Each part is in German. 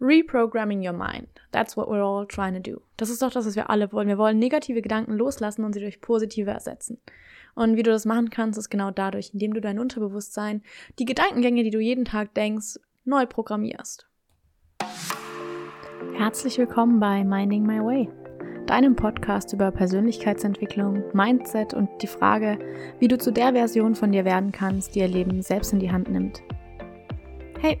Reprogramming your mind. That's what we're all trying to do. Das ist doch das, was wir alle wollen. Wir wollen negative Gedanken loslassen und sie durch positive ersetzen. Und wie du das machen kannst, ist genau dadurch, indem du dein Unterbewusstsein, die Gedankengänge, die du jeden Tag denkst, neu programmierst. Herzlich willkommen bei Minding My Way, deinem Podcast über Persönlichkeitsentwicklung, Mindset und die Frage, wie du zu der Version von dir werden kannst, die ihr Leben selbst in die Hand nimmt. Hey,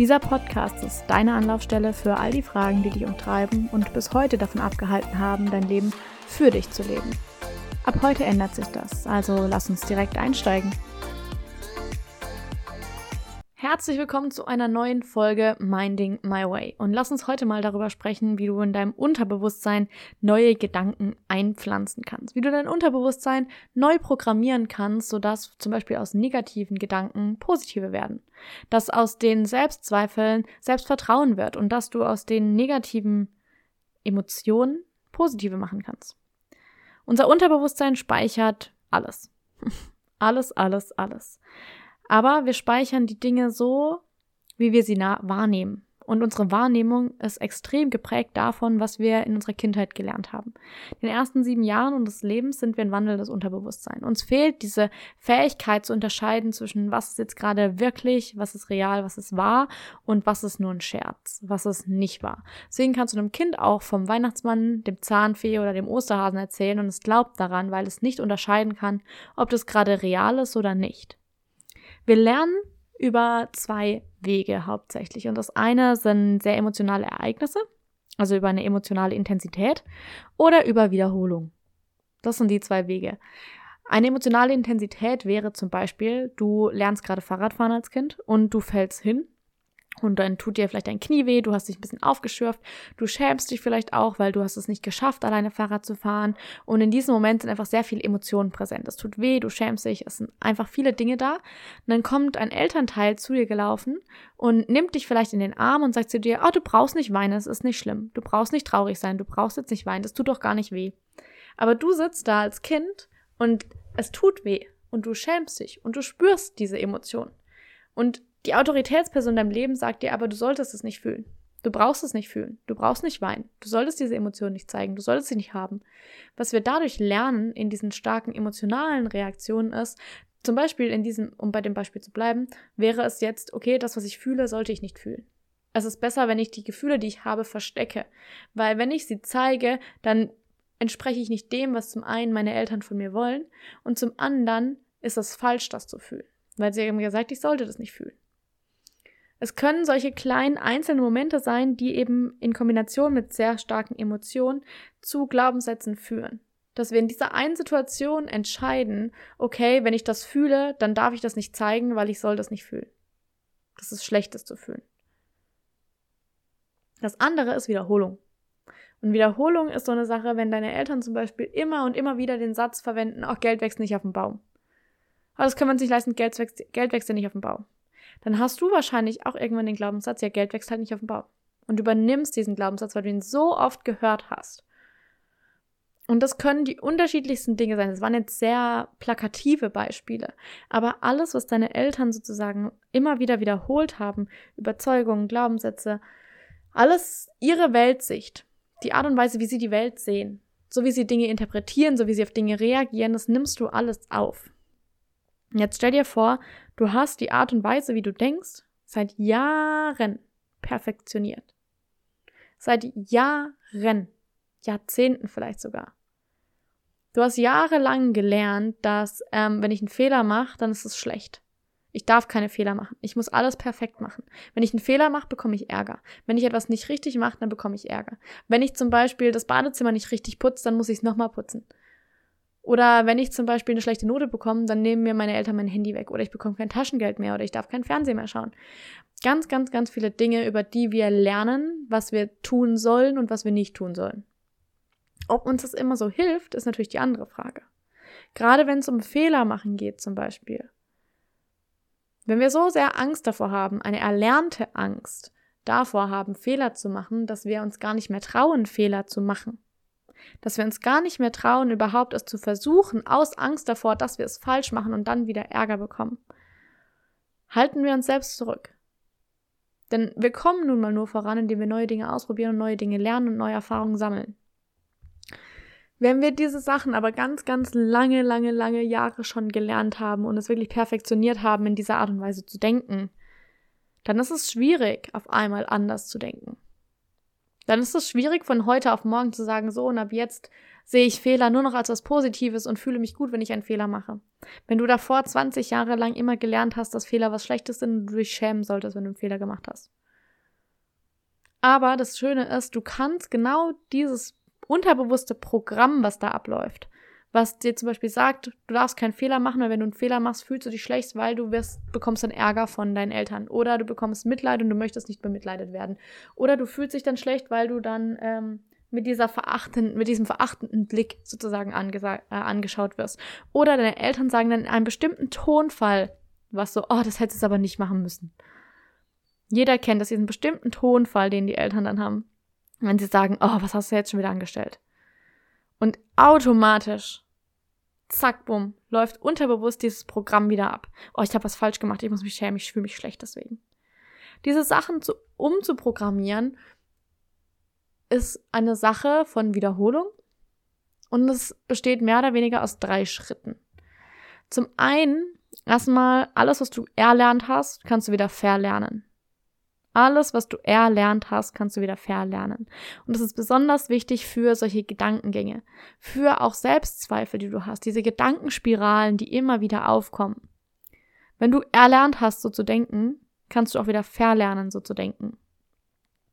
Dieser Podcast ist deine Anlaufstelle für all die Fragen, die dich umtreiben und bis heute davon abgehalten haben, dein Leben für dich zu leben. Ab heute ändert sich das, also lass uns direkt einsteigen. Herzlich willkommen zu einer neuen Folge Minding My Way. Und lass uns heute mal darüber sprechen, wie du in deinem Unterbewusstsein neue Gedanken einpflanzen kannst. Wie du dein Unterbewusstsein neu programmieren kannst, sodass zum Beispiel aus negativen Gedanken positive werden. Dass aus den Selbstzweifeln Selbstvertrauen wird und dass du aus den negativen Emotionen positive machen kannst. Unser Unterbewusstsein speichert alles. alles, alles, alles. Aber wir speichern die Dinge so, wie wir sie wahrnehmen. Und unsere Wahrnehmung ist extrem geprägt davon, was wir in unserer Kindheit gelernt haben. In den ersten sieben Jahren unseres Lebens sind wir ein wandelndes Unterbewusstsein. Uns fehlt diese Fähigkeit zu unterscheiden zwischen was ist jetzt gerade wirklich, was ist real, was ist wahr und was ist nur ein Scherz, was ist nicht wahr. Deswegen kannst du einem Kind auch vom Weihnachtsmann, dem Zahnfee oder dem Osterhasen erzählen und es glaubt daran, weil es nicht unterscheiden kann, ob das gerade real ist oder nicht. Wir lernen über zwei Wege hauptsächlich. Und das eine sind sehr emotionale Ereignisse, also über eine emotionale Intensität oder über Wiederholung. Das sind die zwei Wege. Eine emotionale Intensität wäre zum Beispiel, du lernst gerade Fahrradfahren als Kind und du fällst hin und dann tut dir vielleicht dein Knie weh, du hast dich ein bisschen aufgeschürft, du schämst dich vielleicht auch, weil du hast es nicht geschafft, alleine Fahrrad zu fahren. Und in diesem Moment sind einfach sehr viele Emotionen präsent. Es tut weh, du schämst dich, es sind einfach viele Dinge da. Und dann kommt ein Elternteil zu dir gelaufen und nimmt dich vielleicht in den Arm und sagt zu dir, oh, du brauchst nicht weinen, es ist nicht schlimm. Du brauchst nicht traurig sein, du brauchst jetzt nicht weinen, das tut doch gar nicht weh. Aber du sitzt da als Kind und es tut weh und du schämst dich und du spürst diese Emotionen. Und die Autoritätsperson in deinem Leben sagt dir aber, du solltest es nicht fühlen. Du brauchst es nicht fühlen. Du brauchst nicht weinen. Du solltest diese Emotionen nicht zeigen. Du solltest sie nicht haben. Was wir dadurch lernen in diesen starken emotionalen Reaktionen ist, zum Beispiel in diesem, um bei dem Beispiel zu bleiben, wäre es jetzt, okay, das, was ich fühle, sollte ich nicht fühlen. Es ist besser, wenn ich die Gefühle, die ich habe, verstecke. Weil wenn ich sie zeige, dann entspreche ich nicht dem, was zum einen meine Eltern von mir wollen und zum anderen ist es falsch, das zu fühlen. Weil sie haben gesagt, ich sollte das nicht fühlen. Es können solche kleinen einzelnen Momente sein, die eben in Kombination mit sehr starken Emotionen zu Glaubenssätzen führen. Dass wir in dieser einen Situation entscheiden, okay, wenn ich das fühle, dann darf ich das nicht zeigen, weil ich soll das nicht fühlen. Das ist Schlechtes zu fühlen. Das andere ist Wiederholung. Und Wiederholung ist so eine Sache, wenn deine Eltern zum Beispiel immer und immer wieder den Satz verwenden, auch Geld wächst nicht auf dem Baum. Aber das können wir uns nicht leisten, Geld wächst, Geld wächst ja nicht auf dem Baum dann hast du wahrscheinlich auch irgendwann den Glaubenssatz, ja, Geld wächst halt nicht auf dem Baum. Und übernimmst diesen Glaubenssatz, weil du ihn so oft gehört hast. Und das können die unterschiedlichsten Dinge sein. Das waren jetzt sehr plakative Beispiele. Aber alles, was deine Eltern sozusagen immer wieder wiederholt haben, Überzeugungen, Glaubenssätze, alles ihre Weltsicht, die Art und Weise, wie sie die Welt sehen, so wie sie Dinge interpretieren, so wie sie auf Dinge reagieren, das nimmst du alles auf. Jetzt stell dir vor, du hast die Art und Weise, wie du denkst, seit Jahren perfektioniert. Seit Jahren, Jahrzehnten vielleicht sogar. Du hast jahrelang gelernt, dass ähm, wenn ich einen Fehler mache, dann ist es schlecht. Ich darf keine Fehler machen. Ich muss alles perfekt machen. Wenn ich einen Fehler mache, bekomme ich Ärger. Wenn ich etwas nicht richtig mache, dann bekomme ich Ärger. Wenn ich zum Beispiel das Badezimmer nicht richtig putze, dann muss ich es nochmal putzen. Oder wenn ich zum Beispiel eine schlechte Note bekomme, dann nehmen mir meine Eltern mein Handy weg oder ich bekomme kein Taschengeld mehr oder ich darf kein Fernsehen mehr schauen. Ganz, ganz, ganz viele Dinge, über die wir lernen, was wir tun sollen und was wir nicht tun sollen. Ob uns das immer so hilft, ist natürlich die andere Frage. Gerade wenn es um Fehler machen geht zum Beispiel. Wenn wir so sehr Angst davor haben, eine erlernte Angst davor haben, Fehler zu machen, dass wir uns gar nicht mehr trauen, Fehler zu machen. Dass wir uns gar nicht mehr trauen, überhaupt es zu versuchen, aus Angst davor, dass wir es falsch machen und dann wieder Ärger bekommen. Halten wir uns selbst zurück. Denn wir kommen nun mal nur voran, indem wir neue Dinge ausprobieren und neue Dinge lernen und neue Erfahrungen sammeln. Wenn wir diese Sachen aber ganz, ganz lange, lange, lange Jahre schon gelernt haben und es wirklich perfektioniert haben, in dieser Art und Weise zu denken, dann ist es schwierig, auf einmal anders zu denken. Dann ist es schwierig, von heute auf morgen zu sagen, so und ab jetzt sehe ich Fehler nur noch als was Positives und fühle mich gut, wenn ich einen Fehler mache. Wenn du davor 20 Jahre lang immer gelernt hast, dass Fehler was Schlechtes sind und du dich schämen solltest, wenn du einen Fehler gemacht hast. Aber das Schöne ist, du kannst genau dieses unterbewusste Programm, was da abläuft, was dir zum Beispiel sagt, du darfst keinen Fehler machen, weil wenn du einen Fehler machst, fühlst du dich schlecht, weil du wirst, bekommst dann Ärger von deinen Eltern. Oder du bekommst Mitleid und du möchtest nicht bemitleidet werden. Oder du fühlst dich dann schlecht, weil du dann ähm, mit dieser verachtenden, mit diesem verachtenden Blick sozusagen äh, angeschaut wirst. Oder deine Eltern sagen dann in einem bestimmten Tonfall, was so, oh, das hättest du aber nicht machen müssen. Jeder kennt das, diesen bestimmten Tonfall, den die Eltern dann haben wenn sie sagen, oh, was hast du jetzt schon wieder angestellt? Und automatisch, zack, bumm, läuft unterbewusst dieses Programm wieder ab. Oh, ich habe was falsch gemacht, ich muss mich schämen, ich fühle mich schlecht deswegen. Diese Sachen zu, umzuprogrammieren ist eine Sache von Wiederholung und es besteht mehr oder weniger aus drei Schritten. Zum einen, erstmal, alles, was du erlernt hast, kannst du wieder verlernen. Alles, was du erlernt hast, kannst du wieder verlernen. Und das ist besonders wichtig für solche Gedankengänge, für auch Selbstzweifel, die du hast, diese Gedankenspiralen, die immer wieder aufkommen. Wenn du erlernt hast, so zu denken, kannst du auch wieder verlernen, so zu denken.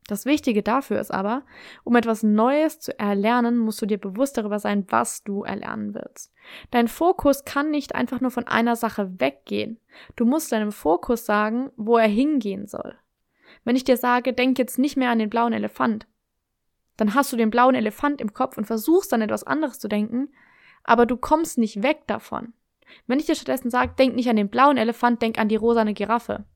Das Wichtige dafür ist aber, um etwas Neues zu erlernen, musst du dir bewusst darüber sein, was du erlernen willst. Dein Fokus kann nicht einfach nur von einer Sache weggehen. Du musst deinem Fokus sagen, wo er hingehen soll. Wenn ich dir sage, denk jetzt nicht mehr an den blauen Elefant, dann hast du den blauen Elefant im Kopf und versuchst dann etwas anderes zu denken, aber du kommst nicht weg davon. Wenn ich dir stattdessen sage, denk nicht an den blauen Elefant, denk an die rosane Giraffe,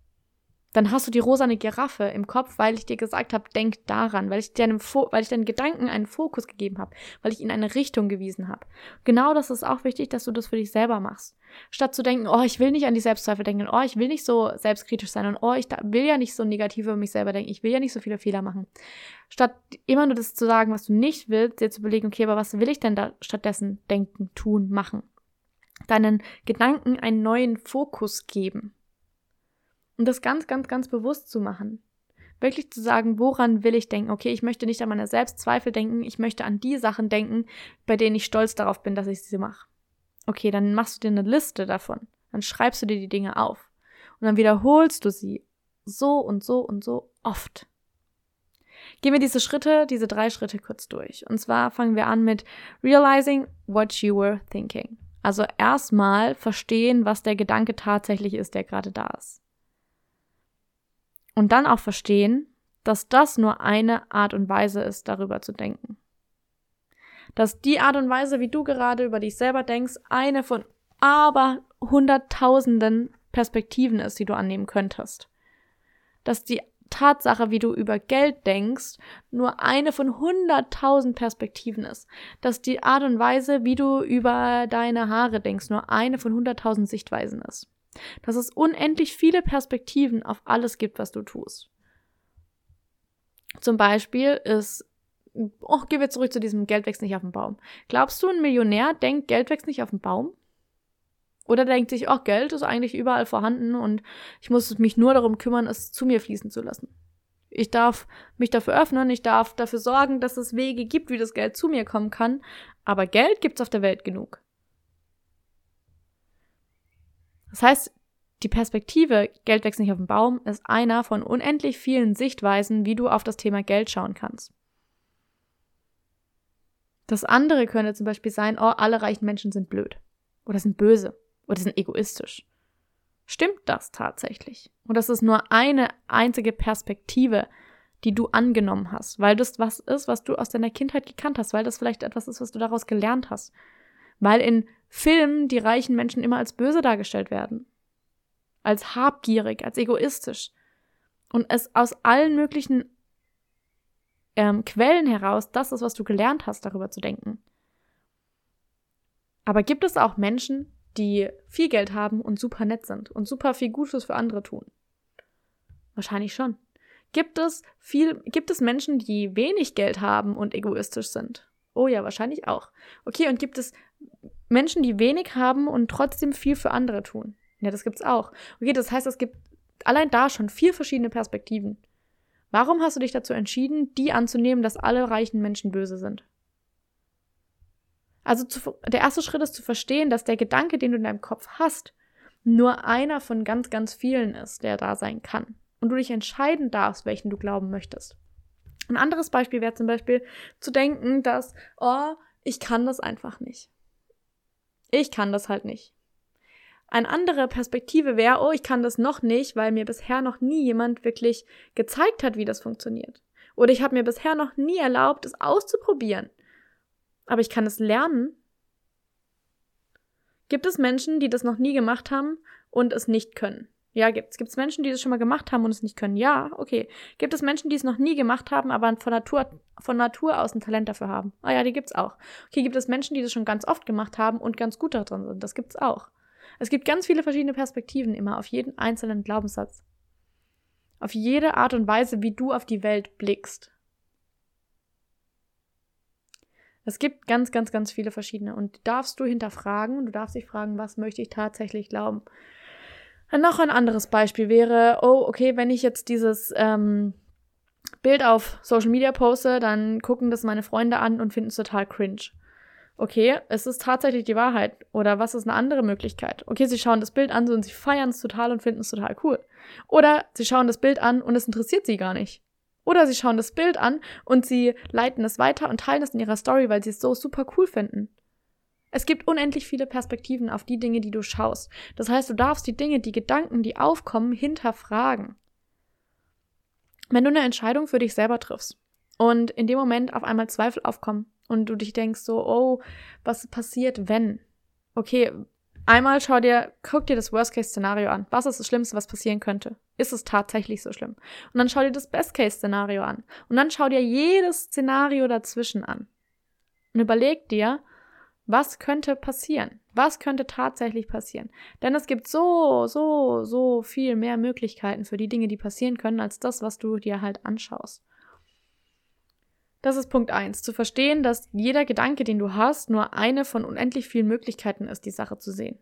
dann hast du die rosane Giraffe im Kopf, weil ich dir gesagt habe, denk daran, weil ich deinem weil ich deinen Gedanken einen Fokus gegeben habe, weil ich in eine Richtung gewiesen habe. Genau das ist auch wichtig, dass du das für dich selber machst. Statt zu denken, oh, ich will nicht an die Selbstzweifel denken, oh, ich will nicht so selbstkritisch sein und oh, ich will ja nicht so negativ über mich selber denken, ich will ja nicht so viele Fehler machen. Statt immer nur das zu sagen, was du nicht willst, dir zu überlegen, okay, aber was will ich denn da stattdessen denken, tun, machen? Deinen Gedanken einen neuen Fokus geben. Und das ganz, ganz, ganz bewusst zu machen. Wirklich zu sagen, woran will ich denken? Okay, ich möchte nicht an meine Selbstzweifel denken, ich möchte an die Sachen denken, bei denen ich stolz darauf bin, dass ich sie mache. Okay, dann machst du dir eine Liste davon. Dann schreibst du dir die Dinge auf. Und dann wiederholst du sie so und so und so oft. Gehen wir diese Schritte, diese drei Schritte kurz durch. Und zwar fangen wir an mit realizing what you were thinking. Also erstmal verstehen, was der Gedanke tatsächlich ist, der gerade da ist. Und dann auch verstehen, dass das nur eine Art und Weise ist, darüber zu denken. Dass die Art und Weise, wie du gerade über dich selber denkst, eine von aber hunderttausenden Perspektiven ist, die du annehmen könntest. Dass die Tatsache, wie du über Geld denkst, nur eine von hunderttausend Perspektiven ist. Dass die Art und Weise, wie du über deine Haare denkst, nur eine von hunderttausend Sichtweisen ist. Dass es unendlich viele Perspektiven auf alles gibt, was du tust. Zum Beispiel ist, oh, gehen wir zurück zu diesem Geld wächst nicht auf dem Baum. Glaubst du, ein Millionär denkt, Geld wächst nicht auf dem Baum? Oder denkt sich, oh, Geld ist eigentlich überall vorhanden und ich muss mich nur darum kümmern, es zu mir fließen zu lassen. Ich darf mich dafür öffnen, ich darf dafür sorgen, dass es Wege gibt, wie das Geld zu mir kommen kann, aber Geld gibt's auf der Welt genug. Das heißt, die Perspektive Geld wächst nicht auf dem Baum ist einer von unendlich vielen Sichtweisen, wie du auf das Thema Geld schauen kannst. Das andere könnte zum Beispiel sein, oh, alle reichen Menschen sind blöd oder sind böse oder sind egoistisch. Stimmt das tatsächlich? Und das ist nur eine einzige Perspektive, die du angenommen hast, weil das was ist, was du aus deiner Kindheit gekannt hast, weil das vielleicht etwas ist, was du daraus gelernt hast. Weil in Filmen die reichen Menschen immer als böse dargestellt werden. Als habgierig, als egoistisch. Und es aus allen möglichen ähm, Quellen heraus das ist, was du gelernt hast, darüber zu denken. Aber gibt es auch Menschen, die viel Geld haben und super nett sind und super viel Gutes für andere tun? Wahrscheinlich schon. Gibt es viel, gibt es Menschen, die wenig Geld haben und egoistisch sind? Oh ja, wahrscheinlich auch. Okay, und gibt es Menschen, die wenig haben und trotzdem viel für andere tun? Ja, das gibt's auch. Okay, das heißt, es gibt allein da schon vier verschiedene Perspektiven. Warum hast du dich dazu entschieden, die anzunehmen, dass alle reichen Menschen böse sind? Also zu, der erste Schritt ist zu verstehen, dass der Gedanke, den du in deinem Kopf hast, nur einer von ganz, ganz vielen ist, der da sein kann. Und du dich entscheiden darfst, welchen du glauben möchtest. Ein anderes Beispiel wäre zum Beispiel zu denken, dass, oh, ich kann das einfach nicht. Ich kann das halt nicht. Eine andere Perspektive wäre, oh, ich kann das noch nicht, weil mir bisher noch nie jemand wirklich gezeigt hat, wie das funktioniert. Oder ich habe mir bisher noch nie erlaubt, es auszuprobieren aber ich kann es lernen. Gibt es Menschen, die das noch nie gemacht haben und es nicht können? Ja, gibt's. Gibt es Menschen, die das schon mal gemacht haben und es nicht können? Ja, okay. Gibt es Menschen, die es noch nie gemacht haben, aber von Natur, von Natur aus ein Talent dafür haben? Ah ja, die gibt's auch. Okay, gibt es Menschen, die das schon ganz oft gemacht haben und ganz gut darin sind? Das gibt's auch. Es gibt ganz viele verschiedene Perspektiven immer auf jeden einzelnen Glaubenssatz. Auf jede Art und Weise, wie du auf die Welt blickst. Es gibt ganz, ganz, ganz viele verschiedene und darfst du hinterfragen du darfst dich fragen, was möchte ich tatsächlich glauben. Noch ein anderes Beispiel wäre, oh, okay, wenn ich jetzt dieses ähm, Bild auf Social Media poste, dann gucken das meine Freunde an und finden es total cringe. Okay, es ist tatsächlich die Wahrheit. Oder was ist eine andere Möglichkeit? Okay, sie schauen das Bild an und sie feiern es total und finden es total cool. Oder sie schauen das Bild an und es interessiert sie gar nicht. Oder sie schauen das Bild an und sie leiten es weiter und teilen es in ihrer Story, weil sie es so super cool finden. Es gibt unendlich viele Perspektiven auf die Dinge, die du schaust. Das heißt, du darfst die Dinge, die Gedanken, die aufkommen, hinterfragen. Wenn du eine Entscheidung für dich selber triffst und in dem Moment auf einmal Zweifel aufkommen und du dich denkst so, oh, was passiert, wenn? Okay, Einmal schau dir, guck dir das Worst-Case-Szenario an. Was ist das Schlimmste, was passieren könnte? Ist es tatsächlich so schlimm? Und dann schau dir das Best-Case-Szenario an. Und dann schau dir jedes Szenario dazwischen an. Und überleg dir, was könnte passieren? Was könnte tatsächlich passieren? Denn es gibt so, so, so viel mehr Möglichkeiten für die Dinge, die passieren können, als das, was du dir halt anschaust. Das ist Punkt eins. Zu verstehen, dass jeder Gedanke, den du hast, nur eine von unendlich vielen Möglichkeiten ist, die Sache zu sehen.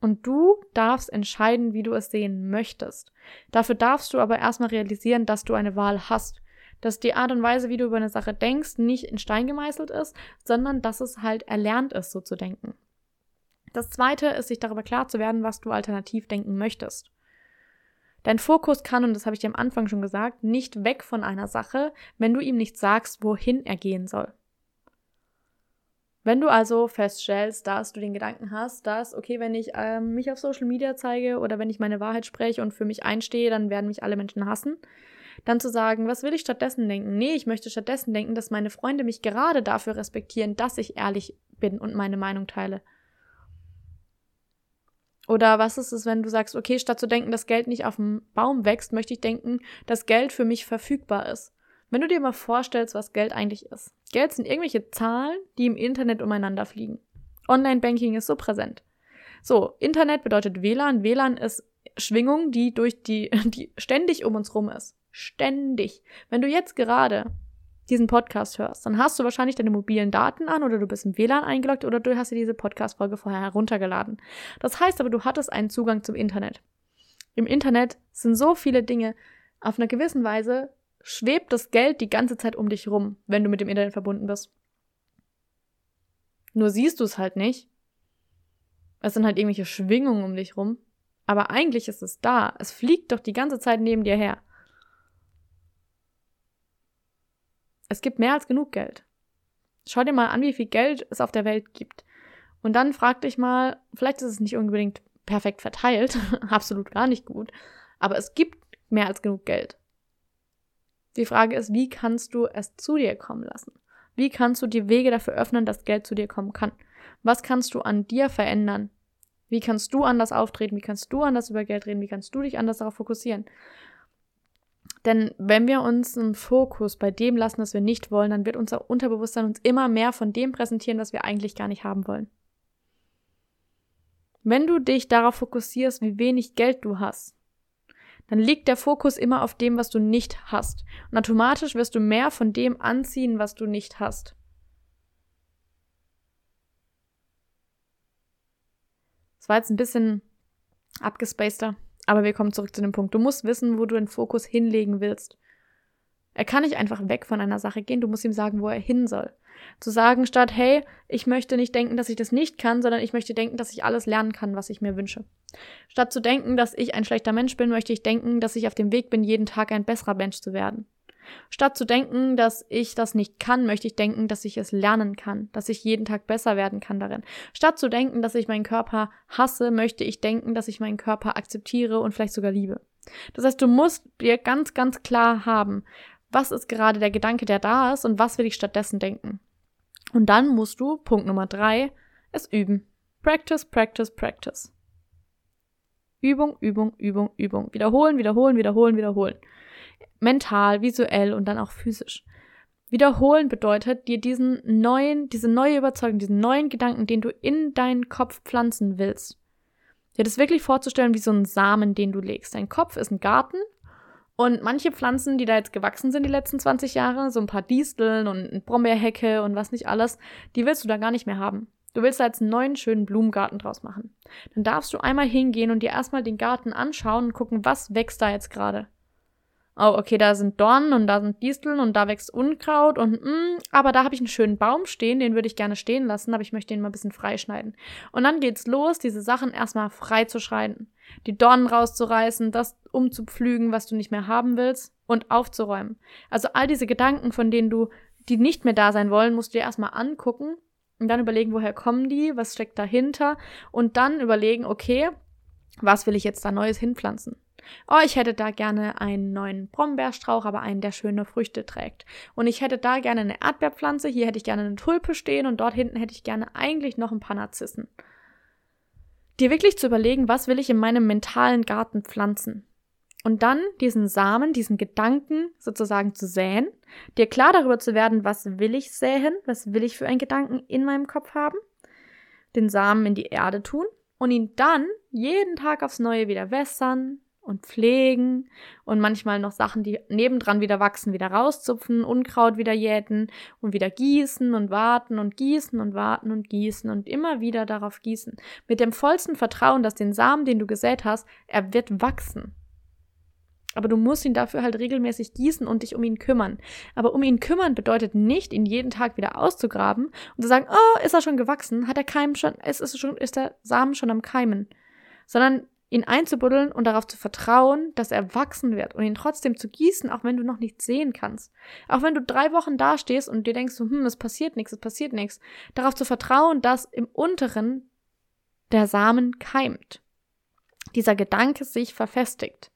Und du darfst entscheiden, wie du es sehen möchtest. Dafür darfst du aber erstmal realisieren, dass du eine Wahl hast. Dass die Art und Weise, wie du über eine Sache denkst, nicht in Stein gemeißelt ist, sondern dass es halt erlernt ist, so zu denken. Das zweite ist, sich darüber klar zu werden, was du alternativ denken möchtest. Dein Fokus kann, und das habe ich dir am Anfang schon gesagt, nicht weg von einer Sache, wenn du ihm nicht sagst, wohin er gehen soll. Wenn du also feststellst, dass du den Gedanken hast, dass, okay, wenn ich äh, mich auf Social Media zeige oder wenn ich meine Wahrheit spreche und für mich einstehe, dann werden mich alle Menschen hassen, dann zu sagen, was will ich stattdessen denken? Nee, ich möchte stattdessen denken, dass meine Freunde mich gerade dafür respektieren, dass ich ehrlich bin und meine Meinung teile. Oder was ist es, wenn du sagst, okay, statt zu denken, dass Geld nicht auf dem Baum wächst, möchte ich denken, dass Geld für mich verfügbar ist. Wenn du dir mal vorstellst, was Geld eigentlich ist. Geld sind irgendwelche Zahlen, die im Internet umeinander fliegen. Online-Banking ist so präsent. So, Internet bedeutet WLAN. WLAN ist Schwingung, die durch die, die ständig um uns rum ist. Ständig. Wenn du jetzt gerade diesen Podcast hörst, dann hast du wahrscheinlich deine mobilen Daten an oder du bist im WLAN eingeloggt oder du hast dir diese Podcast-Folge vorher heruntergeladen. Das heißt aber, du hattest einen Zugang zum Internet. Im Internet sind so viele Dinge. Auf einer gewissen Weise schwebt das Geld die ganze Zeit um dich rum, wenn du mit dem Internet verbunden bist. Nur siehst du es halt nicht. Es sind halt irgendwelche Schwingungen um dich rum. Aber eigentlich ist es da. Es fliegt doch die ganze Zeit neben dir her. Es gibt mehr als genug Geld. Schau dir mal an, wie viel Geld es auf der Welt gibt. Und dann frag dich mal, vielleicht ist es nicht unbedingt perfekt verteilt, absolut gar nicht gut, aber es gibt mehr als genug Geld. Die Frage ist, wie kannst du es zu dir kommen lassen? Wie kannst du die Wege dafür öffnen, dass Geld zu dir kommen kann? Was kannst du an dir verändern? Wie kannst du anders auftreten? Wie kannst du anders über Geld reden? Wie kannst du dich anders darauf fokussieren? Denn wenn wir uns einen Fokus bei dem lassen, was wir nicht wollen, dann wird unser Unterbewusstsein uns immer mehr von dem präsentieren, was wir eigentlich gar nicht haben wollen. Wenn du dich darauf fokussierst, wie wenig Geld du hast, dann liegt der Fokus immer auf dem, was du nicht hast. Und automatisch wirst du mehr von dem anziehen, was du nicht hast. Das war jetzt ein bisschen abgespaceter, aber wir kommen zurück zu dem Punkt. Du musst wissen, wo du den Fokus hinlegen willst. Er kann nicht einfach weg von einer Sache gehen, du musst ihm sagen, wo er hin soll. Zu sagen statt, hey, ich möchte nicht denken, dass ich das nicht kann, sondern ich möchte denken, dass ich alles lernen kann, was ich mir wünsche. Statt zu denken, dass ich ein schlechter Mensch bin, möchte ich denken, dass ich auf dem Weg bin, jeden Tag ein besserer Mensch zu werden. Statt zu denken, dass ich das nicht kann, möchte ich denken, dass ich es lernen kann, dass ich jeden Tag besser werden kann darin. Statt zu denken, dass ich meinen Körper hasse, möchte ich denken, dass ich meinen Körper akzeptiere und vielleicht sogar liebe. Das heißt, du musst dir ganz, ganz klar haben, was ist gerade der Gedanke, der da ist und was will ich stattdessen denken. Und dann musst du, Punkt Nummer drei, es üben. Practice, practice, practice. Übung, Übung, Übung, Übung. Wiederholen, wiederholen, wiederholen, wiederholen. Mental, visuell und dann auch physisch. Wiederholen bedeutet, dir diesen neuen, diese neue Überzeugung, diesen neuen Gedanken, den du in deinen Kopf pflanzen willst, dir das wirklich vorzustellen wie so ein Samen, den du legst. Dein Kopf ist ein Garten und manche Pflanzen, die da jetzt gewachsen sind die letzten 20 Jahre, so ein paar Disteln und Brombeerhecke und was nicht alles, die willst du da gar nicht mehr haben. Du willst da jetzt einen neuen schönen Blumengarten draus machen. Dann darfst du einmal hingehen und dir erstmal den Garten anschauen und gucken, was wächst da jetzt gerade. Oh, okay, da sind Dornen und da sind Disteln und da wächst Unkraut und mh, mm, aber da habe ich einen schönen Baum stehen, den würde ich gerne stehen lassen, aber ich möchte ihn mal ein bisschen freischneiden. Und dann geht's los, diese Sachen erstmal frei zu schneiden. Die Dornen rauszureißen, das umzupflügen, was du nicht mehr haben willst und aufzuräumen. Also all diese Gedanken, von denen du, die nicht mehr da sein wollen, musst du dir erstmal angucken und dann überlegen, woher kommen die, was steckt dahinter und dann überlegen, okay, was will ich jetzt da Neues hinpflanzen? Oh, ich hätte da gerne einen neuen Brombeerstrauch, aber einen, der schöne Früchte trägt. Und ich hätte da gerne eine Erdbeerpflanze, hier hätte ich gerne eine Tulpe stehen und dort hinten hätte ich gerne eigentlich noch ein paar Narzissen. Dir wirklich zu überlegen, was will ich in meinem mentalen Garten pflanzen? Und dann diesen Samen, diesen Gedanken sozusagen zu säen, dir klar darüber zu werden, was will ich säen, was will ich für einen Gedanken in meinem Kopf haben, den Samen in die Erde tun und ihn dann jeden Tag aufs Neue wieder wässern und pflegen und manchmal noch Sachen, die nebendran wieder wachsen, wieder rauszupfen, Unkraut wieder jäten und wieder gießen und warten und gießen und warten und gießen und immer wieder darauf gießen. Mit dem vollsten Vertrauen, dass den Samen, den du gesät hast, er wird wachsen. Aber du musst ihn dafür halt regelmäßig gießen und dich um ihn kümmern. Aber um ihn kümmern bedeutet nicht, ihn jeden Tag wieder auszugraben und zu sagen, oh, ist er schon gewachsen? Hat der Keim schon, ist, ist, schon, ist der Samen schon am Keimen? Sondern ihn einzubuddeln und darauf zu vertrauen, dass er wachsen wird und ihn trotzdem zu gießen, auch wenn du noch nichts sehen kannst. Auch wenn du drei Wochen dastehst und dir denkst, hm, es passiert nichts, es passiert nichts. Darauf zu vertrauen, dass im Unteren der Samen keimt. Dieser Gedanke sich verfestigt.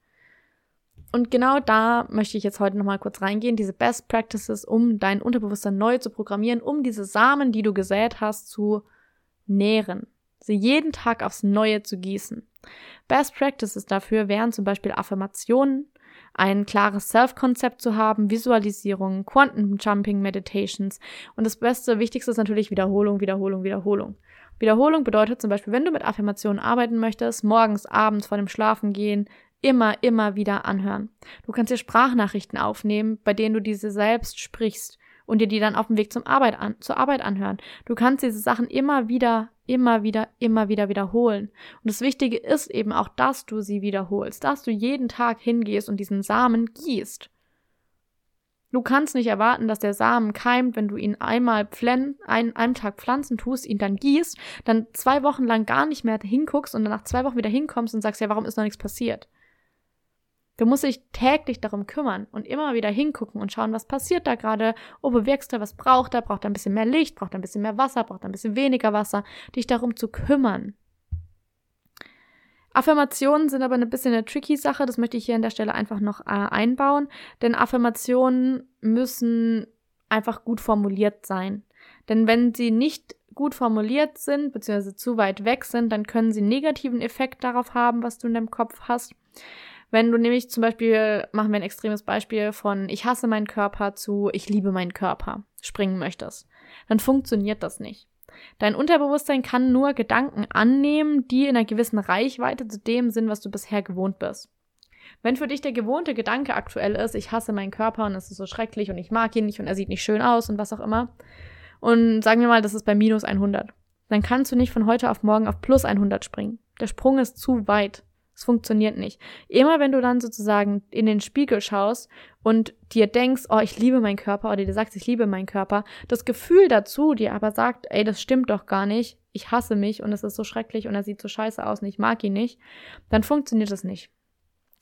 Und genau da möchte ich jetzt heute nochmal kurz reingehen, diese Best Practices, um dein Unterbewusstsein neu zu programmieren, um diese Samen, die du gesät hast, zu nähren. Sie jeden Tag aufs Neue zu gießen. Best Practices dafür wären zum Beispiel Affirmationen, ein klares Self-Konzept zu haben, Visualisierung, Quantum Jumping Meditations und das Beste, Wichtigste ist natürlich Wiederholung, Wiederholung, Wiederholung. Wiederholung bedeutet zum Beispiel, wenn du mit Affirmationen arbeiten möchtest, morgens, abends, vor dem Schlafengehen, immer, immer wieder anhören. Du kannst dir Sprachnachrichten aufnehmen, bei denen du diese selbst sprichst und dir die dann auf dem Weg zum Arbeit an, zur Arbeit anhören. Du kannst diese Sachen immer wieder, immer wieder, immer wieder wiederholen. Und das Wichtige ist eben auch, dass du sie wiederholst, dass du jeden Tag hingehst und diesen Samen gießt. Du kannst nicht erwarten, dass der Samen keimt, wenn du ihn einmal pflen, ein, einem Tag pflanzen tust, ihn dann gießt, dann zwei Wochen lang gar nicht mehr hinguckst und dann nach zwei Wochen wieder hinkommst und sagst, ja, warum ist noch nichts passiert? Du musst dich täglich darum kümmern und immer wieder hingucken und schauen, was passiert da gerade, oh, bewirkst du, was braucht er, braucht er ein bisschen mehr Licht, braucht er ein bisschen mehr Wasser, braucht er ein bisschen weniger Wasser, dich darum zu kümmern. Affirmationen sind aber ein bisschen eine tricky Sache, das möchte ich hier an der Stelle einfach noch äh, einbauen, denn Affirmationen müssen einfach gut formuliert sein. Denn wenn sie nicht gut formuliert sind, beziehungsweise zu weit weg sind, dann können sie negativen Effekt darauf haben, was du in deinem Kopf hast. Wenn du nämlich zum Beispiel, machen wir ein extremes Beispiel von ich hasse meinen Körper zu ich liebe meinen Körper springen möchtest, dann funktioniert das nicht. Dein Unterbewusstsein kann nur Gedanken annehmen, die in einer gewissen Reichweite zu dem sind, was du bisher gewohnt bist. Wenn für dich der gewohnte Gedanke aktuell ist, ich hasse meinen Körper und es ist so schrecklich und ich mag ihn nicht und er sieht nicht schön aus und was auch immer, und sagen wir mal, das ist bei minus 100, dann kannst du nicht von heute auf morgen auf plus 100 springen. Der Sprung ist zu weit. Es funktioniert nicht. Immer wenn du dann sozusagen in den Spiegel schaust und dir denkst, oh, ich liebe meinen Körper, oder dir sagst, ich liebe meinen Körper, das Gefühl dazu dir aber sagt, ey, das stimmt doch gar nicht, ich hasse mich und es ist so schrecklich und er sieht so scheiße aus und ich mag ihn nicht, dann funktioniert das nicht.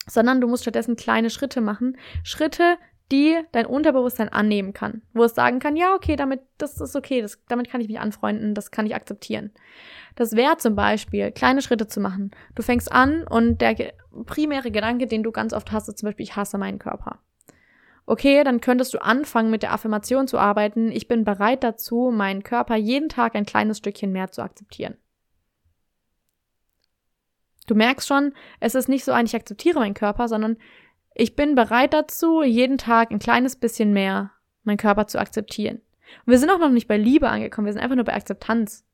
Sondern du musst stattdessen kleine Schritte machen. Schritte, die dein Unterbewusstsein annehmen kann, wo es sagen kann, ja, okay, damit, das ist okay, das, damit kann ich mich anfreunden, das kann ich akzeptieren. Das wäre zum Beispiel, kleine Schritte zu machen. Du fängst an und der primäre Gedanke, den du ganz oft hast, ist zum Beispiel, ich hasse meinen Körper. Okay, dann könntest du anfangen mit der Affirmation zu arbeiten, ich bin bereit dazu, meinen Körper jeden Tag ein kleines Stückchen mehr zu akzeptieren. Du merkst schon, es ist nicht so ein, ich akzeptiere meinen Körper, sondern ich bin bereit dazu, jeden Tag ein kleines bisschen mehr meinen Körper zu akzeptieren. Und wir sind auch noch nicht bei Liebe angekommen, wir sind einfach nur bei Akzeptanz.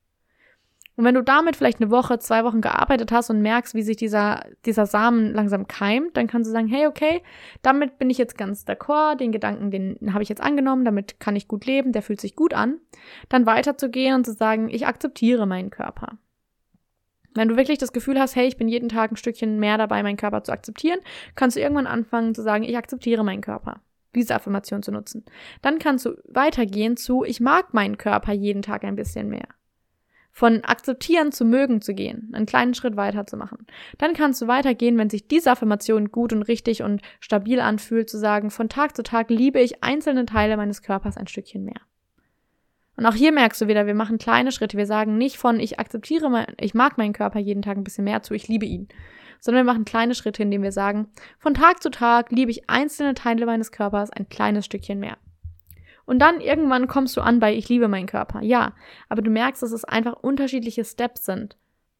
Und wenn du damit vielleicht eine Woche, zwei Wochen gearbeitet hast und merkst, wie sich dieser, dieser Samen langsam keimt, dann kannst du sagen, hey, okay, damit bin ich jetzt ganz d'accord, den Gedanken, den habe ich jetzt angenommen, damit kann ich gut leben, der fühlt sich gut an. Dann weiterzugehen und zu sagen, ich akzeptiere meinen Körper. Wenn du wirklich das Gefühl hast, hey, ich bin jeden Tag ein Stückchen mehr dabei, meinen Körper zu akzeptieren, kannst du irgendwann anfangen zu sagen, ich akzeptiere meinen Körper. Diese Affirmation zu nutzen. Dann kannst du weitergehen zu, ich mag meinen Körper jeden Tag ein bisschen mehr. Von akzeptieren zu mögen zu gehen, einen kleinen Schritt weiter zu machen. Dann kannst du weitergehen, wenn sich diese Affirmation gut und richtig und stabil anfühlt, zu sagen, von Tag zu Tag liebe ich einzelne Teile meines Körpers ein Stückchen mehr. Und auch hier merkst du wieder, wir machen kleine Schritte. Wir sagen nicht von, ich akzeptiere, mein, ich mag meinen Körper jeden Tag ein bisschen mehr zu, ich liebe ihn. Sondern wir machen kleine Schritte, indem wir sagen, von Tag zu Tag liebe ich einzelne Teile meines Körpers ein kleines Stückchen mehr. Und dann irgendwann kommst du an bei, ich liebe meinen Körper. Ja, aber du merkst, dass es einfach unterschiedliche Steps sind,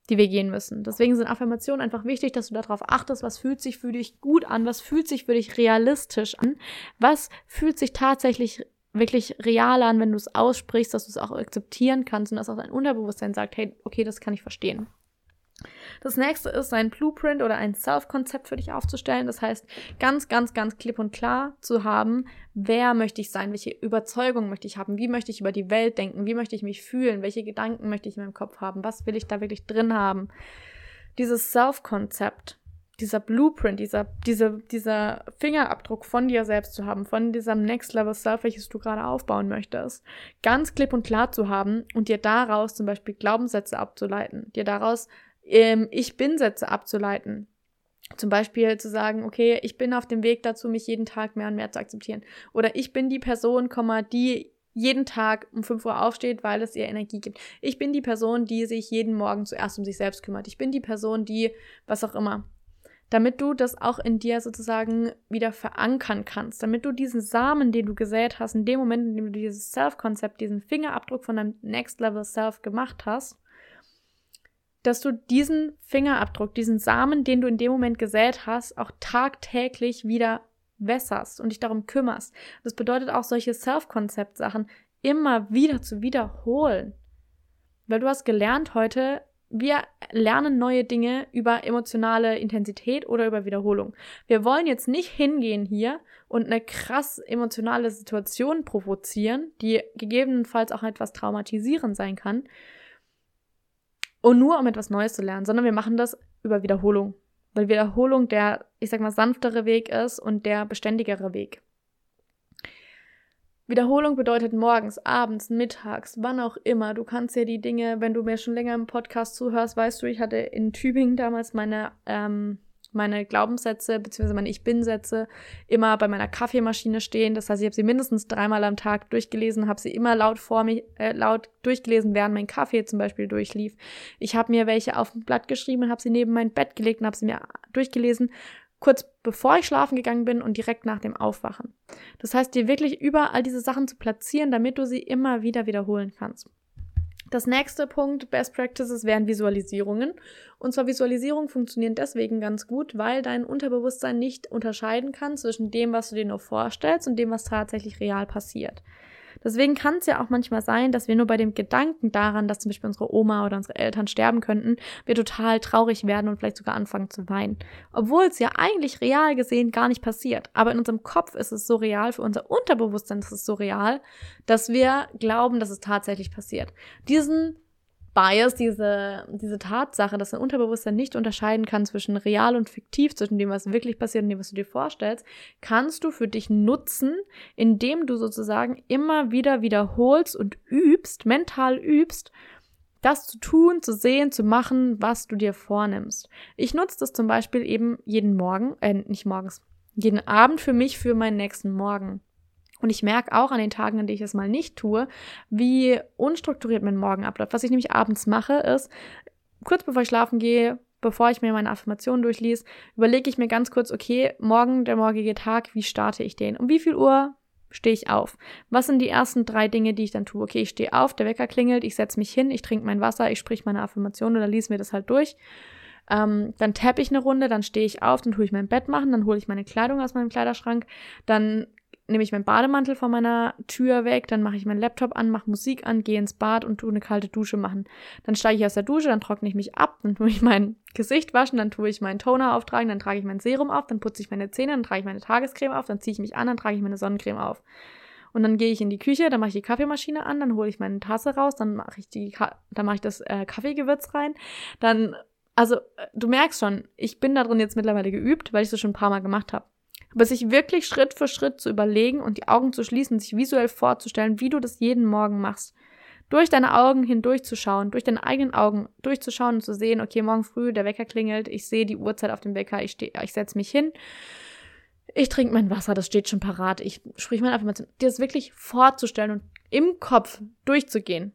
die wir gehen müssen. Deswegen sind Affirmationen einfach wichtig, dass du darauf achtest, was fühlt sich für dich gut an, was fühlt sich für dich realistisch an, was fühlt sich tatsächlich wirklich real an, wenn du es aussprichst, dass du es auch akzeptieren kannst und dass auch dein Unterbewusstsein sagt, hey, okay, das kann ich verstehen. Das nächste ist, ein Blueprint oder ein Self-Konzept für dich aufzustellen. Das heißt, ganz, ganz, ganz klipp und klar zu haben, wer möchte ich sein, welche Überzeugung möchte ich haben, wie möchte ich über die Welt denken, wie möchte ich mich fühlen, welche Gedanken möchte ich in meinem Kopf haben, was will ich da wirklich drin haben. Dieses Self-Konzept dieser Blueprint, dieser, diese, dieser Fingerabdruck von dir selbst zu haben, von diesem Next Level Self, welches du gerade aufbauen möchtest, ganz klipp und klar zu haben und dir daraus zum Beispiel Glaubenssätze abzuleiten, dir daraus ähm, Ich bin-Sätze abzuleiten. Zum Beispiel zu sagen, okay, ich bin auf dem Weg dazu, mich jeden Tag mehr und mehr zu akzeptieren. Oder ich bin die Person, die jeden Tag um 5 Uhr aufsteht, weil es ihr Energie gibt. Ich bin die Person, die sich jeden Morgen zuerst um sich selbst kümmert. Ich bin die Person, die, was auch immer damit du das auch in dir sozusagen wieder verankern kannst, damit du diesen Samen, den du gesät hast, in dem Moment, in dem du dieses Self-Konzept, diesen Fingerabdruck von deinem Next Level Self gemacht hast, dass du diesen Fingerabdruck, diesen Samen, den du in dem Moment gesät hast, auch tagtäglich wieder wässerst und dich darum kümmerst. Das bedeutet auch solche Self-Konzept-Sachen immer wieder zu wiederholen. Weil du hast gelernt heute, wir lernen neue Dinge über emotionale Intensität oder über Wiederholung. Wir wollen jetzt nicht hingehen hier und eine krass emotionale Situation provozieren, die gegebenenfalls auch etwas traumatisierend sein kann. Und nur um etwas Neues zu lernen, sondern wir machen das über Wiederholung. Weil Wiederholung der, ich sag mal, sanftere Weg ist und der beständigere Weg. Wiederholung bedeutet morgens, abends, mittags, wann auch immer. Du kannst ja die Dinge, wenn du mir schon länger im Podcast zuhörst, weißt du, ich hatte in Tübingen damals meine, ähm, meine Glaubenssätze bzw. meine Ich Bin-Sätze immer bei meiner Kaffeemaschine stehen. Das heißt, ich habe sie mindestens dreimal am Tag durchgelesen, habe sie immer laut vor mir, äh, laut durchgelesen, während mein Kaffee zum Beispiel durchlief. Ich habe mir welche auf ein Blatt geschrieben und habe sie neben mein Bett gelegt und habe sie mir durchgelesen, kurz bevor ich schlafen gegangen bin und direkt nach dem Aufwachen. Das heißt, dir wirklich überall diese Sachen zu platzieren, damit du sie immer wieder wiederholen kannst. Das nächste Punkt, Best Practices, wären Visualisierungen. Und zwar Visualisierungen funktionieren deswegen ganz gut, weil dein Unterbewusstsein nicht unterscheiden kann zwischen dem, was du dir nur vorstellst und dem, was tatsächlich real passiert. Deswegen kann es ja auch manchmal sein, dass wir nur bei dem Gedanken daran, dass zum Beispiel unsere Oma oder unsere Eltern sterben könnten, wir total traurig werden und vielleicht sogar anfangen zu weinen. Obwohl es ja eigentlich real gesehen gar nicht passiert. Aber in unserem Kopf ist es so real, für unser Unterbewusstsein ist es so real, dass wir glauben, dass es tatsächlich passiert. Diesen Bias, diese, diese Tatsache, dass dein Unterbewusstsein nicht unterscheiden kann zwischen real und fiktiv, zwischen dem, was wirklich passiert und dem, was du dir vorstellst, kannst du für dich nutzen, indem du sozusagen immer wieder wiederholst und übst, mental übst, das zu tun, zu sehen, zu machen, was du dir vornimmst. Ich nutze das zum Beispiel eben jeden Morgen, äh, nicht morgens, jeden Abend für mich für meinen nächsten Morgen. Und ich merke auch an den Tagen, an denen ich es mal nicht tue, wie unstrukturiert mein Morgen abläuft. Was ich nämlich abends mache, ist, kurz bevor ich schlafen gehe, bevor ich mir meine Affirmationen durchlies, überlege ich mir ganz kurz, okay, morgen, der morgige Tag, wie starte ich den? Um wie viel Uhr stehe ich auf? Was sind die ersten drei Dinge, die ich dann tue? Okay, ich stehe auf, der Wecker klingelt, ich setze mich hin, ich trinke mein Wasser, ich sprich meine Affirmationen oder lese mir das halt durch. Ähm, dann tappe ich eine Runde, dann stehe ich auf, dann tue ich mein Bett machen, dann hole ich meine Kleidung aus meinem Kleiderschrank, dann nehme ich meinen Bademantel von meiner Tür weg, dann mache ich meinen Laptop an, mache Musik an, gehe ins Bad und tue eine kalte Dusche machen. Dann steige ich aus der Dusche, dann trockne ich mich ab, dann tue ich mein Gesicht waschen, dann tue ich meinen Toner auftragen, dann trage ich mein Serum auf, dann putze ich meine Zähne, dann trage ich meine Tagescreme auf, dann ziehe ich mich an, dann trage ich meine Sonnencreme auf. Und dann gehe ich in die Küche, dann mache ich die Kaffeemaschine an, dann hole ich meine Tasse raus, dann mache ich die, dann mache ich das äh, Kaffeegewürz rein, dann also, äh, du merkst schon, ich bin da drin jetzt mittlerweile geübt, weil ich das schon ein paar Mal gemacht habe. Aber sich wirklich Schritt für Schritt zu überlegen und die Augen zu schließen, sich visuell vorzustellen, wie du das jeden Morgen machst. Durch deine Augen hindurchzuschauen, durch deine eigenen Augen durchzuschauen und zu sehen, okay, morgen früh der Wecker klingelt, ich sehe die Uhrzeit auf dem Wecker, ich, ich setze mich hin, ich trinke mein Wasser, das steht schon parat, ich sprich meine Affirmation. Dir das wirklich vorzustellen und im Kopf durchzugehen,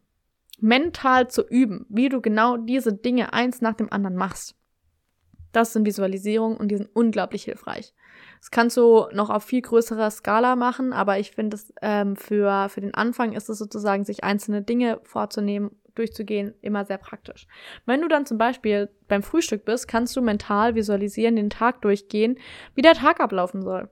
mental zu üben, wie du genau diese Dinge eins nach dem anderen machst. Das sind Visualisierungen und die sind unglaublich hilfreich. Das kannst du noch auf viel größerer Skala machen, aber ich finde es ähm, für, für den Anfang ist es sozusagen, sich einzelne Dinge vorzunehmen, durchzugehen, immer sehr praktisch. Wenn du dann zum Beispiel beim Frühstück bist, kannst du mental visualisieren, den Tag durchgehen, wie der Tag ablaufen soll.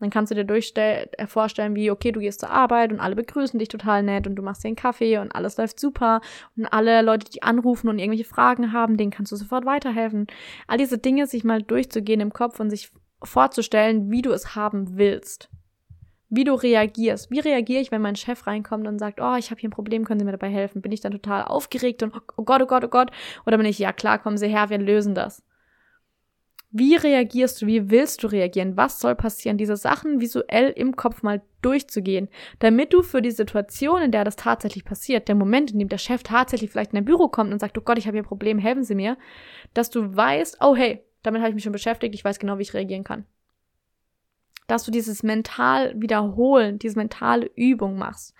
Dann kannst du dir äh, vorstellen, wie, okay, du gehst zur Arbeit und alle begrüßen dich total nett und du machst dir einen Kaffee und alles läuft super und alle Leute, die anrufen und irgendwelche Fragen haben, denen kannst du sofort weiterhelfen. All diese Dinge sich mal durchzugehen im Kopf und sich vorzustellen, wie du es haben willst. Wie du reagierst. Wie reagiere ich, wenn mein Chef reinkommt und sagt, oh, ich habe hier ein Problem, können Sie mir dabei helfen? Bin ich dann total aufgeregt und oh Gott, oh Gott, oh Gott? Oder bin ich, ja klar, kommen Sie her, wir lösen das. Wie reagierst du? Wie willst du reagieren? Was soll passieren? Diese Sachen visuell im Kopf mal durchzugehen, damit du für die Situation, in der das tatsächlich passiert, der Moment, in dem der Chef tatsächlich vielleicht in dein Büro kommt und sagt, oh Gott, ich habe hier ein Problem, helfen Sie mir, dass du weißt, oh hey, damit habe ich mich schon beschäftigt, ich weiß genau, wie ich reagieren kann. Dass du dieses mental wiederholen, diese mentale Übung machst.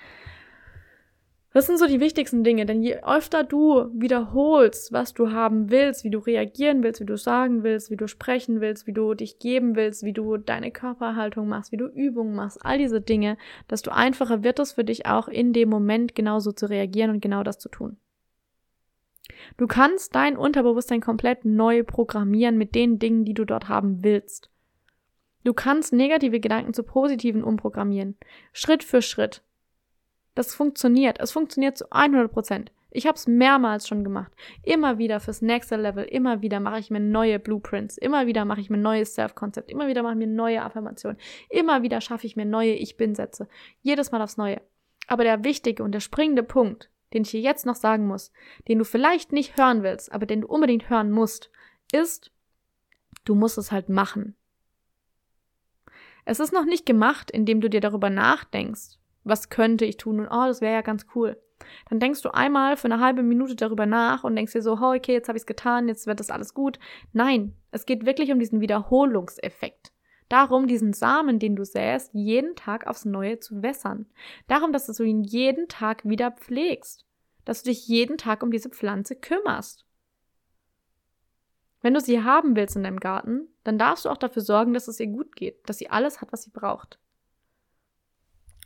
Das sind so die wichtigsten Dinge, denn je öfter du wiederholst, was du haben willst, wie du reagieren willst, wie du sagen willst, wie du sprechen willst, wie du dich geben willst, wie du deine Körperhaltung machst, wie du Übungen machst, all diese Dinge, desto einfacher wird es für dich auch in dem Moment genauso zu reagieren und genau das zu tun. Du kannst dein Unterbewusstsein komplett neu programmieren mit den Dingen, die du dort haben willst. Du kannst negative Gedanken zu positiven umprogrammieren. Schritt für Schritt. Das funktioniert. Es funktioniert zu 100 Prozent. Ich habe es mehrmals schon gemacht. Immer wieder fürs nächste Level. Immer wieder mache ich mir neue Blueprints. Immer wieder mache ich mir neues Self-Konzept. Immer wieder mache ich mir neue Affirmationen. Immer wieder schaffe ich mir neue Ich-Bin-Sätze. Jedes Mal aufs Neue. Aber der wichtige und der springende Punkt den ich dir jetzt noch sagen muss, den du vielleicht nicht hören willst, aber den du unbedingt hören musst, ist, du musst es halt machen. Es ist noch nicht gemacht, indem du dir darüber nachdenkst, was könnte ich tun und oh, das wäre ja ganz cool. Dann denkst du einmal für eine halbe Minute darüber nach und denkst dir so, oh, okay, jetzt habe ich es getan, jetzt wird das alles gut. Nein, es geht wirklich um diesen Wiederholungseffekt. Darum, diesen Samen, den du säst, jeden Tag aufs Neue zu wässern. Darum, dass du ihn jeden Tag wieder pflegst. Dass du dich jeden Tag um diese Pflanze kümmerst. Wenn du sie haben willst in deinem Garten, dann darfst du auch dafür sorgen, dass es ihr gut geht, dass sie alles hat, was sie braucht.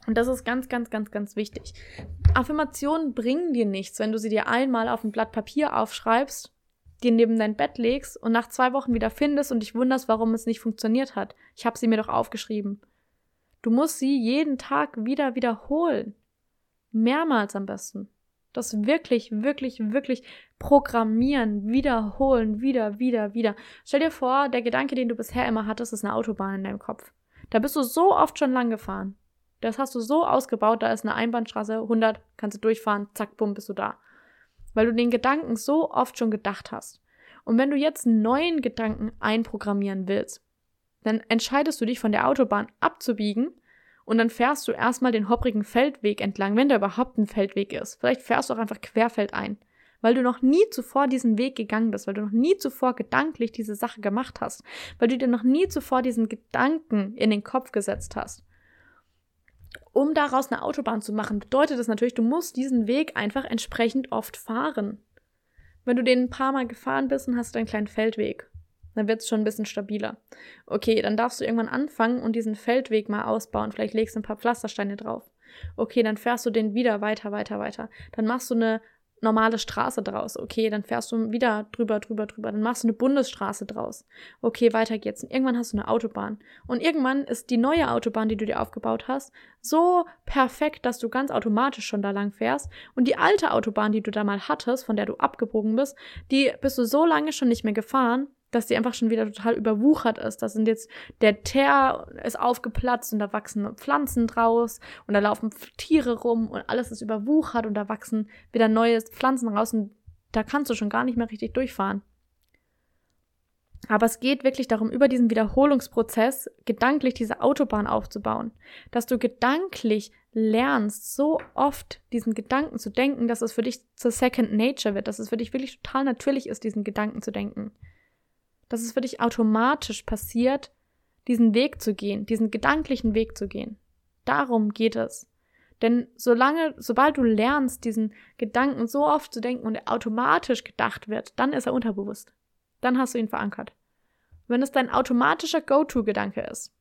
Und das ist ganz, ganz, ganz, ganz wichtig. Affirmationen bringen dir nichts, wenn du sie dir einmal auf ein Blatt Papier aufschreibst, die neben dein Bett legst und nach zwei Wochen wieder findest und dich wunderst, warum es nicht funktioniert hat. Ich habe sie mir doch aufgeschrieben. Du musst sie jeden Tag wieder wiederholen. Mehrmals am besten. Das wirklich, wirklich, wirklich programmieren, wiederholen, wieder, wieder, wieder. Stell dir vor, der Gedanke, den du bisher immer hattest, ist eine Autobahn in deinem Kopf. Da bist du so oft schon lang gefahren. Das hast du so ausgebaut, da ist eine Einbahnstraße, 100, kannst du durchfahren, zack, bumm, bist du da. Weil du den Gedanken so oft schon gedacht hast. Und wenn du jetzt einen neuen Gedanken einprogrammieren willst, dann entscheidest du dich von der Autobahn abzubiegen und dann fährst du erstmal den hopprigen Feldweg entlang, wenn da überhaupt ein Feldweg ist. Vielleicht fährst du auch einfach querfeldein, weil du noch nie zuvor diesen Weg gegangen bist, weil du noch nie zuvor gedanklich diese Sache gemacht hast, weil du dir noch nie zuvor diesen Gedanken in den Kopf gesetzt hast um daraus eine Autobahn zu machen, bedeutet das natürlich, du musst diesen Weg einfach entsprechend oft fahren. Wenn du den ein paar Mal gefahren bist und hast du einen kleinen Feldweg, dann wird es schon ein bisschen stabiler. Okay, dann darfst du irgendwann anfangen und diesen Feldweg mal ausbauen. Vielleicht legst du ein paar Pflastersteine drauf. Okay, dann fährst du den wieder weiter, weiter, weiter. Dann machst du eine normale Straße draus. Okay, dann fährst du wieder drüber, drüber, drüber. Dann machst du eine Bundesstraße draus. Okay, weiter geht's. Und irgendwann hast du eine Autobahn. Und irgendwann ist die neue Autobahn, die du dir aufgebaut hast, so perfekt, dass du ganz automatisch schon da lang fährst. Und die alte Autobahn, die du da mal hattest, von der du abgebogen bist, die bist du so lange schon nicht mehr gefahren, dass die einfach schon wieder total überwuchert ist. Das sind jetzt, der Teer ist aufgeplatzt und da wachsen Pflanzen draus und da laufen Tiere rum und alles ist überwuchert und da wachsen wieder neue Pflanzen raus und da kannst du schon gar nicht mehr richtig durchfahren. Aber es geht wirklich darum, über diesen Wiederholungsprozess gedanklich diese Autobahn aufzubauen. Dass du gedanklich lernst, so oft diesen Gedanken zu denken, dass es für dich zur Second Nature wird, dass es für dich wirklich total natürlich ist, diesen Gedanken zu denken dass es für dich automatisch passiert, diesen Weg zu gehen, diesen gedanklichen Weg zu gehen. Darum geht es. Denn solange, sobald du lernst, diesen Gedanken so oft zu denken und er automatisch gedacht wird, dann ist er unterbewusst. Dann hast du ihn verankert. Wenn es dein automatischer Go-To-Gedanke ist,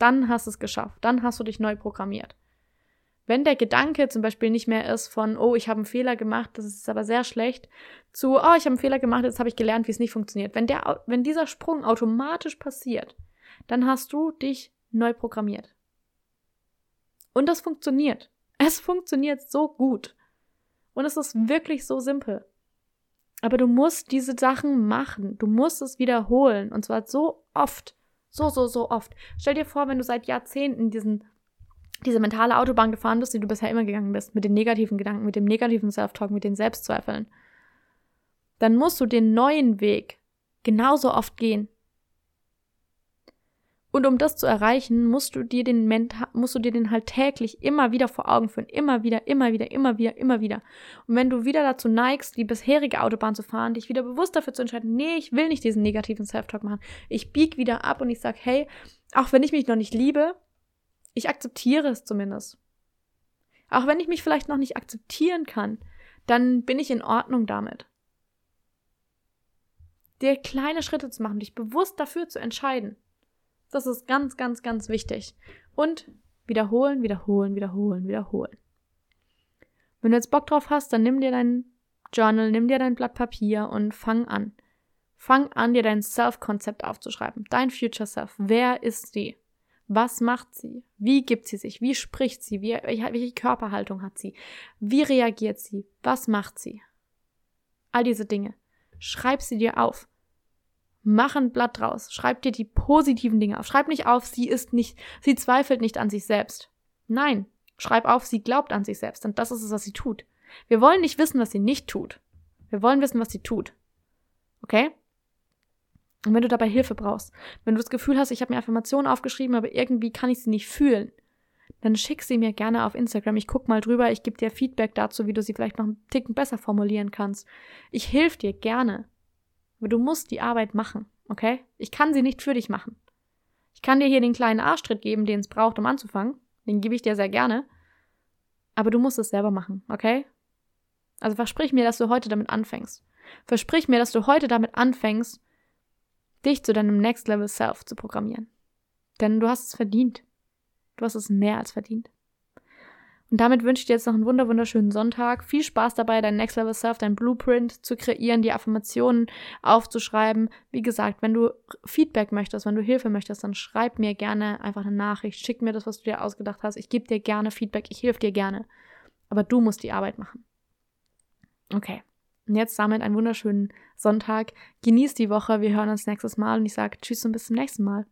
dann hast du es geschafft. Dann hast du dich neu programmiert. Wenn der Gedanke zum Beispiel nicht mehr ist von, oh, ich habe einen Fehler gemacht, das ist aber sehr schlecht, zu, oh, ich habe einen Fehler gemacht, jetzt habe ich gelernt, wie es nicht funktioniert. Wenn, der, wenn dieser Sprung automatisch passiert, dann hast du dich neu programmiert. Und das funktioniert. Es funktioniert so gut. Und es ist wirklich so simpel. Aber du musst diese Sachen machen. Du musst es wiederholen. Und zwar so oft. So, so, so oft. Stell dir vor, wenn du seit Jahrzehnten diesen diese mentale Autobahn gefahren bist, die du bisher immer gegangen bist, mit den negativen Gedanken, mit dem negativen Self-Talk, mit den Selbstzweifeln, dann musst du den neuen Weg genauso oft gehen. Und um das zu erreichen, musst du dir den Menta musst du dir den halt täglich immer wieder vor Augen führen, immer wieder, immer wieder, immer wieder, immer wieder. Und wenn du wieder dazu neigst, die bisherige Autobahn zu fahren, dich wieder bewusst dafür zu entscheiden, nee, ich will nicht diesen negativen Self-Talk machen. Ich bieg wieder ab und ich sag, hey, auch wenn ich mich noch nicht liebe, ich akzeptiere es zumindest. Auch wenn ich mich vielleicht noch nicht akzeptieren kann, dann bin ich in Ordnung damit. Dir kleine Schritte zu machen, dich bewusst dafür zu entscheiden. Das ist ganz, ganz, ganz wichtig. Und wiederholen, wiederholen, wiederholen, wiederholen. Wenn du jetzt Bock drauf hast, dann nimm dir dein Journal, nimm dir dein Blatt Papier und fang an. Fang an, dir dein Self-Konzept aufzuschreiben. Dein Future Self. Wer ist sie? Was macht sie? Wie gibt sie sich? Wie spricht sie? Wie, welche Körperhaltung hat sie? Wie reagiert sie? Was macht sie? All diese Dinge. Schreib sie dir auf. Mach ein Blatt draus. Schreib dir die positiven Dinge auf. Schreib nicht auf, sie ist nicht, sie zweifelt nicht an sich selbst. Nein. Schreib auf, sie glaubt an sich selbst. Und das ist es, was sie tut. Wir wollen nicht wissen, was sie nicht tut. Wir wollen wissen, was sie tut. Okay? Und wenn du dabei Hilfe brauchst, wenn du das Gefühl hast, ich habe mir Affirmationen aufgeschrieben, aber irgendwie kann ich sie nicht fühlen, dann schick sie mir gerne auf Instagram. Ich guck mal drüber, ich gebe dir Feedback dazu, wie du sie vielleicht noch einen Ticken besser formulieren kannst. Ich helfe dir gerne. Aber du musst die Arbeit machen, okay? Ich kann sie nicht für dich machen. Ich kann dir hier den kleinen Arschtritt geben, den es braucht, um anzufangen. Den gebe ich dir sehr gerne. Aber du musst es selber machen, okay? Also versprich mir, dass du heute damit anfängst. Versprich mir, dass du heute damit anfängst, dich zu deinem Next Level Self zu programmieren. Denn du hast es verdient. Du hast es mehr als verdient. Und damit wünsche ich dir jetzt noch einen wunderschönen Sonntag. Viel Spaß dabei, dein Next Level Self, dein Blueprint zu kreieren, die Affirmationen aufzuschreiben. Wie gesagt, wenn du Feedback möchtest, wenn du Hilfe möchtest, dann schreib mir gerne einfach eine Nachricht. Schick mir das, was du dir ausgedacht hast. Ich gebe dir gerne Feedback. Ich helfe dir gerne. Aber du musst die Arbeit machen. Okay. Und jetzt damit einen wunderschönen Sonntag. Genieß die Woche. Wir hören uns nächstes Mal und ich sage Tschüss und bis zum nächsten Mal.